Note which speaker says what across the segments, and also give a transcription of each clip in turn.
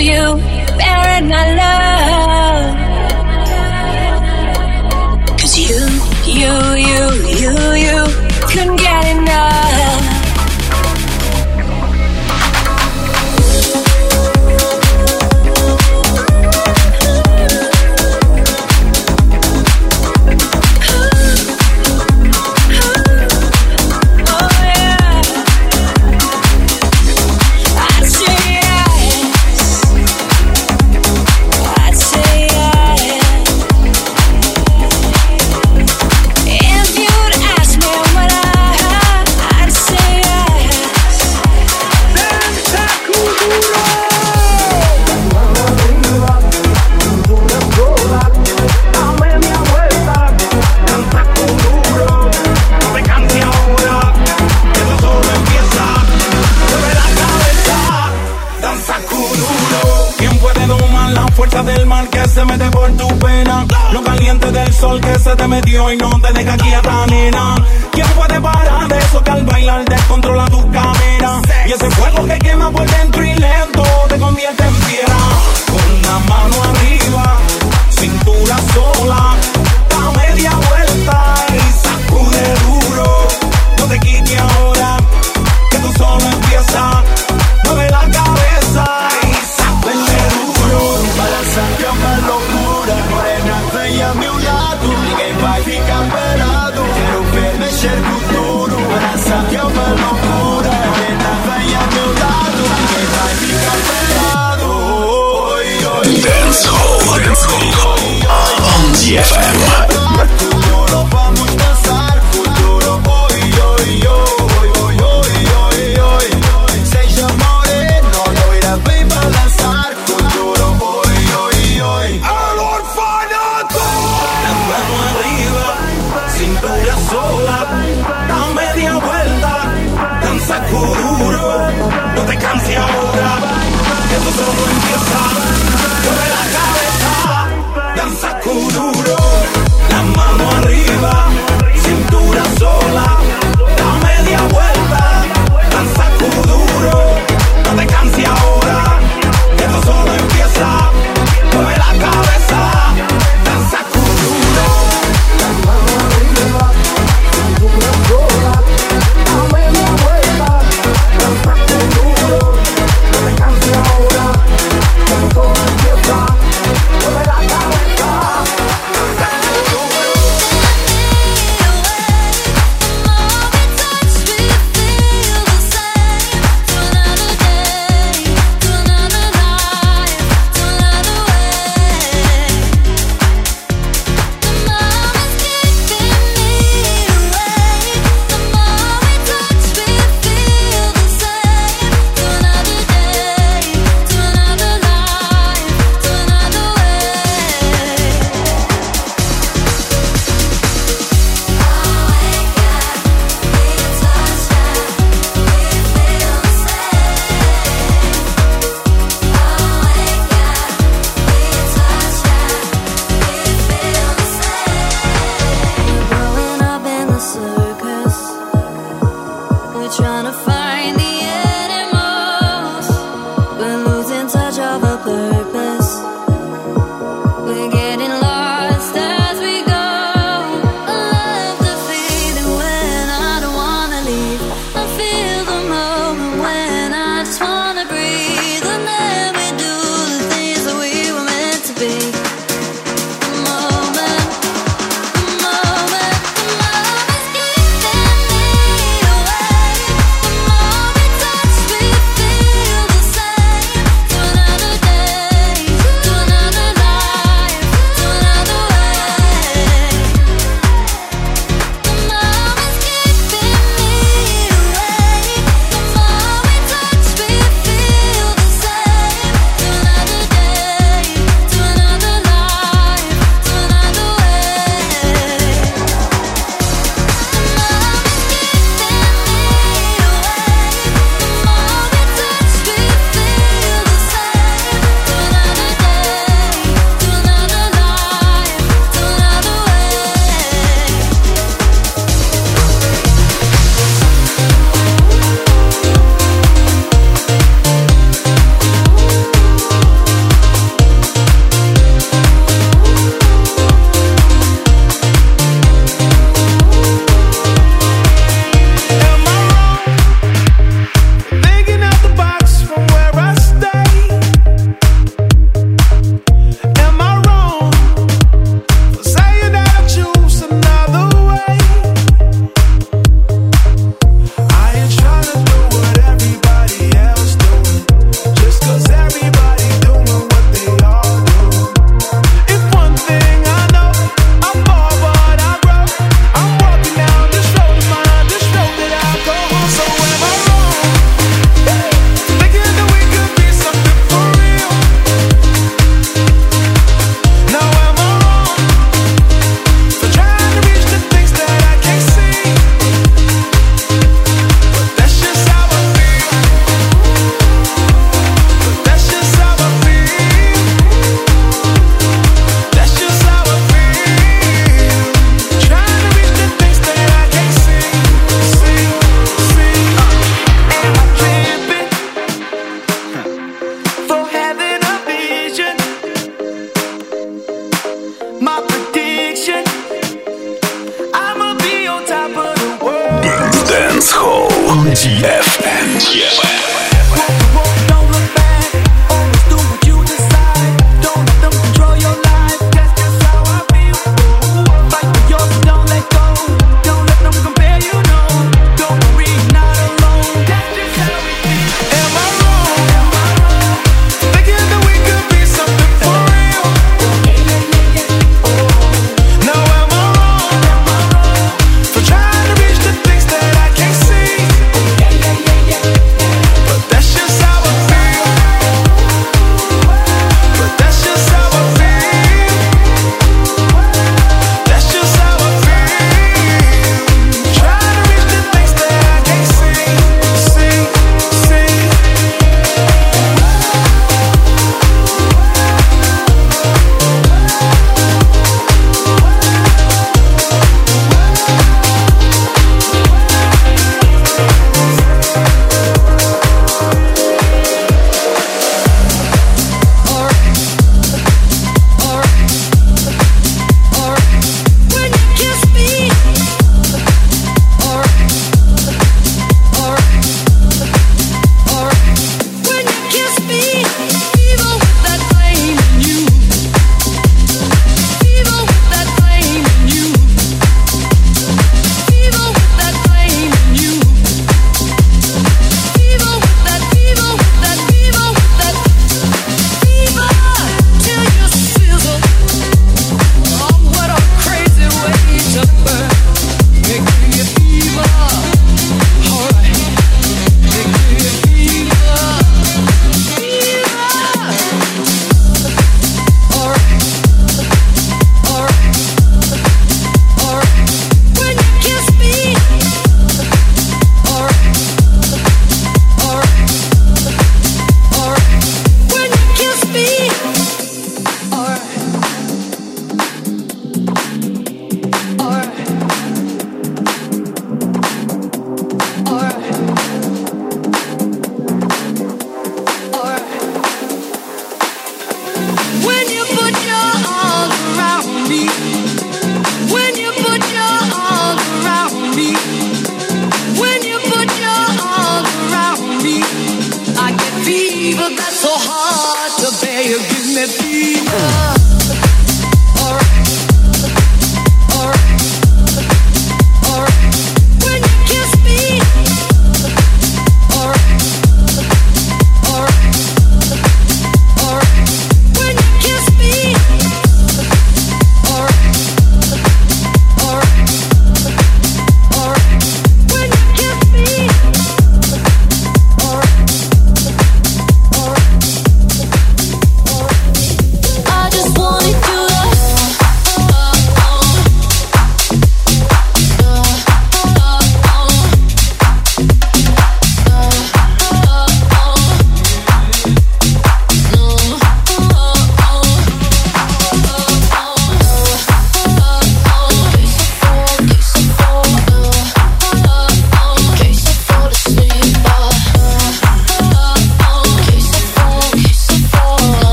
Speaker 1: Baby,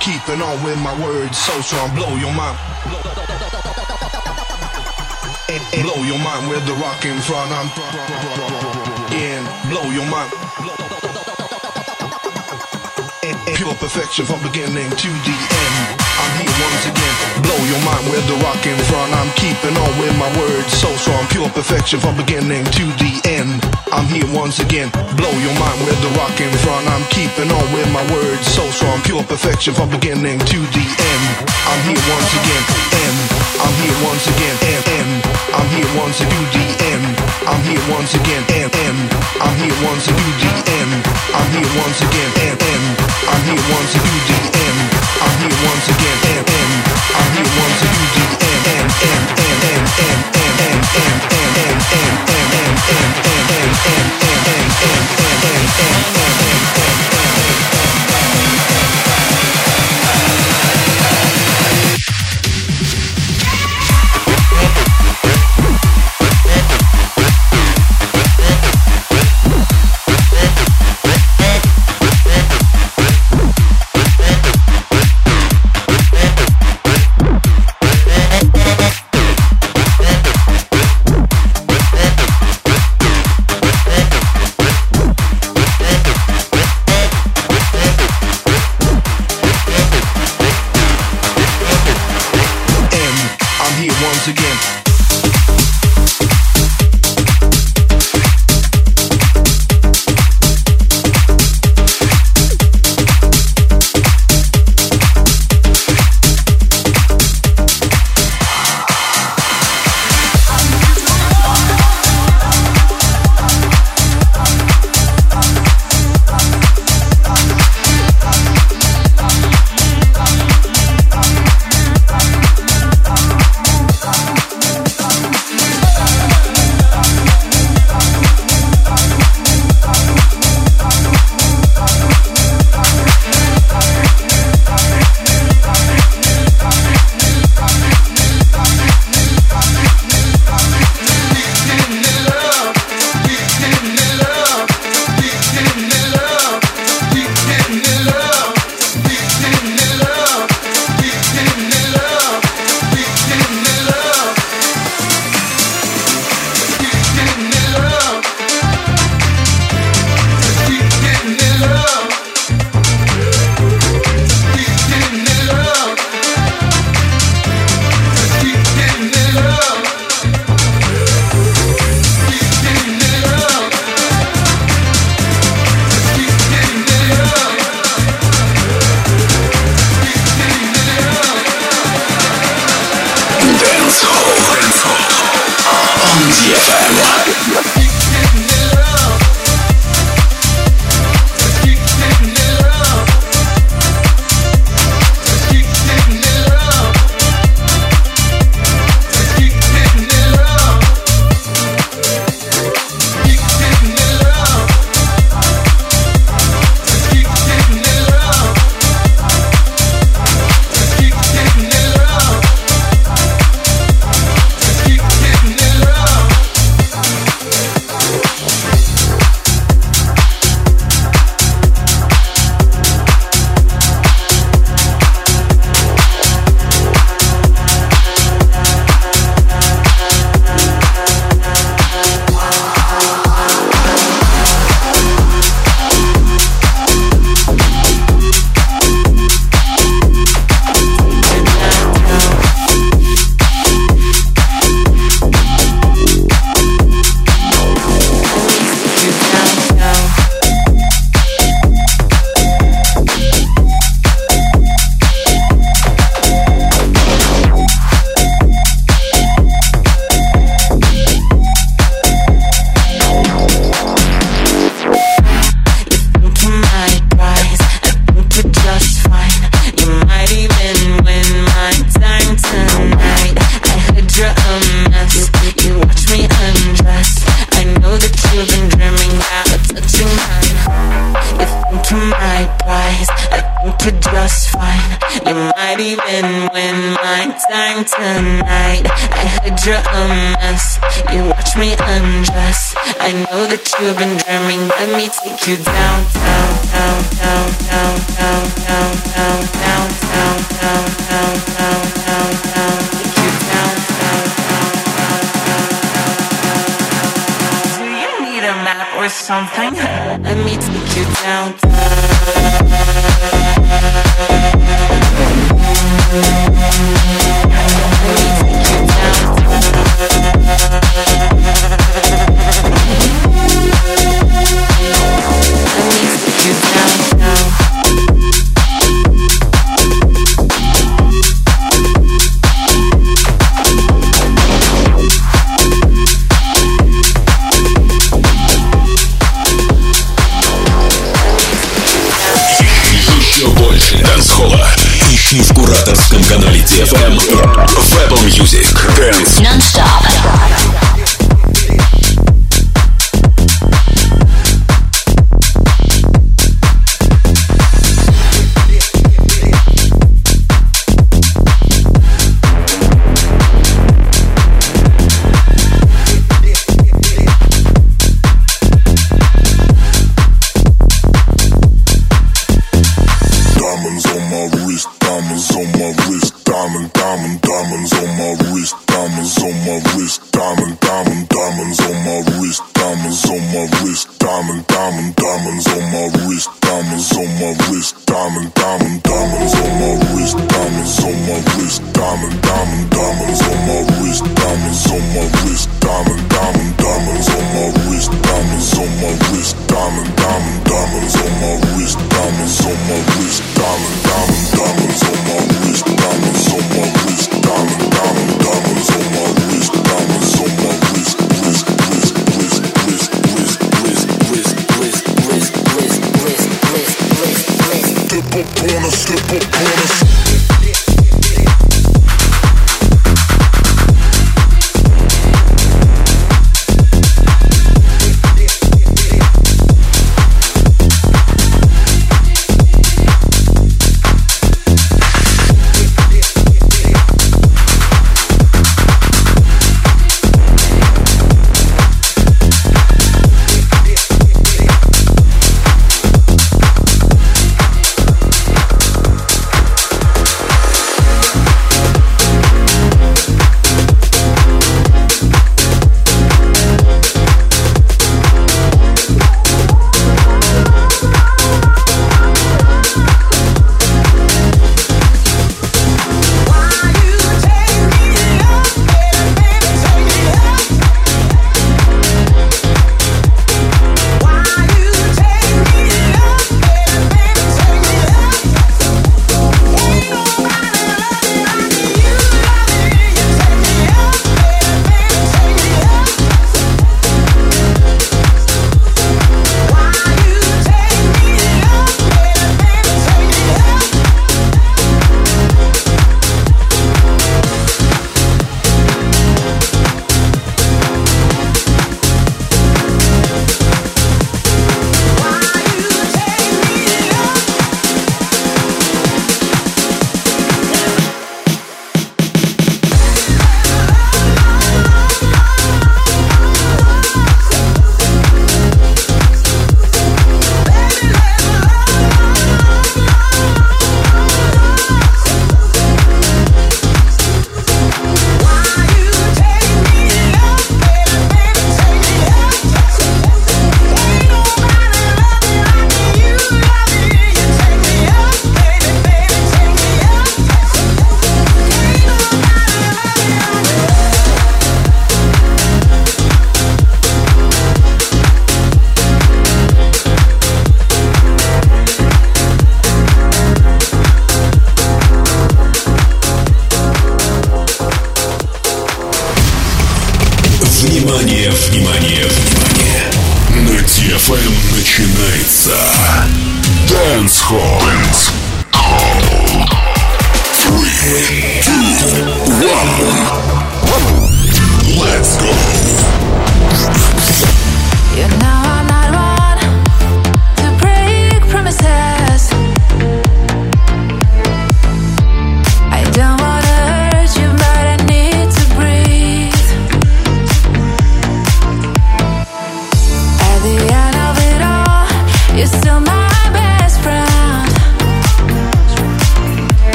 Speaker 2: keeping on with my words so strong, blow your mind. blow your mind with the rock in front. I'm in, blow your mind. Pure perfection from beginning to the end. I'm here once again, blow your mind with the rock in front. I'm keeping on with my words so strong, pure perfection from beginning to the end. I'm here once again, blow your mind with the rock in front. I'm keeping on with my words. So strong, pure perfection from beginning to the end. I'm here once again, and I'm here once again, and, and I'm here once to do the end. I'm here once again, and, and I'm here once to do the end. I'm here once again, and, and I'm here once to do the end. I'm here once again, and, and I'm here once to do the end, and, and, and, and, and, and, and, and, and, and, and, and, and, and.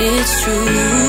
Speaker 3: It's true.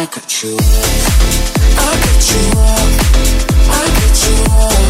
Speaker 3: I'll you
Speaker 4: off. I'll you.
Speaker 1: I'll
Speaker 5: you.